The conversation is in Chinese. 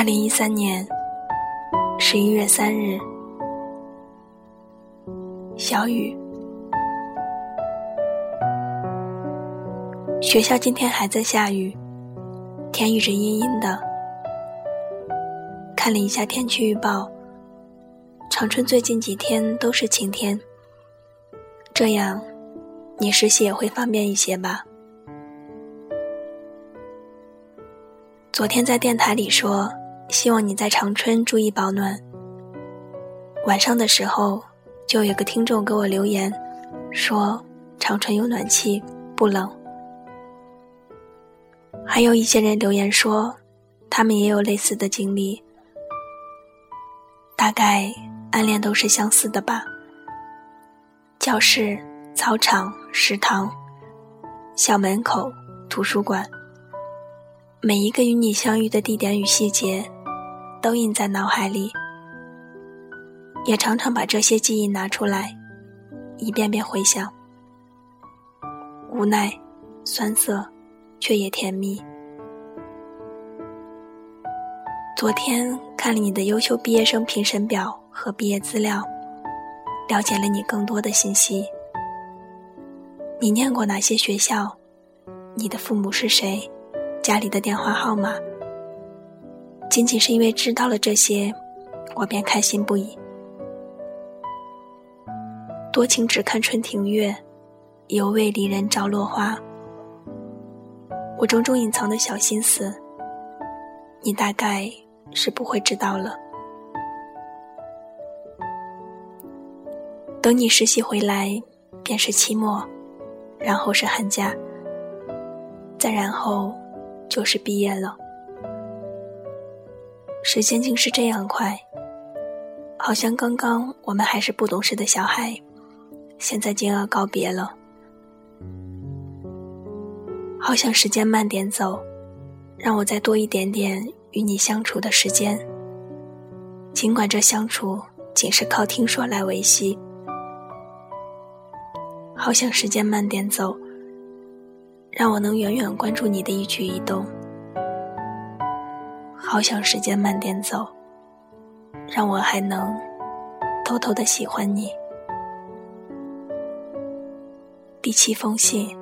二零一三年十一月三日，小雨。学校今天还在下雨，天一直阴阴的。看了一下天气预报，长春最近几天都是晴天，这样你实习也会方便一些吧。昨天在电台里说。希望你在长春注意保暖。晚上的时候，就有个听众给我留言，说长春有暖气，不冷。还有一些人留言说，他们也有类似的经历。大概暗恋都是相似的吧。教室、操场、食堂、校门口、图书馆，每一个与你相遇的地点与细节。都印在脑海里，也常常把这些记忆拿出来，一遍遍回想。无奈、酸涩，却也甜蜜。昨天看了你的优秀毕业生评审表和毕业资料，了解了你更多的信息。你念过哪些学校？你的父母是谁？家里的电话号码？仅仅是因为知道了这些，我便开心不已。多情只看春庭月，犹为离人照落花。我种种隐藏的小心思，你大概是不会知道了。等你实习回来，便是期末，然后是寒假，再然后就是毕业了。时间竟是这样快，好像刚刚我们还是不懂事的小孩，现在竟要告别了。好想时间慢点走，让我再多一点点与你相处的时间。尽管这相处仅是靠听说来维系，好想时间慢点走，让我能远远关注你的一举一动。好想时间慢点走，让我还能偷偷的喜欢你。第七封信。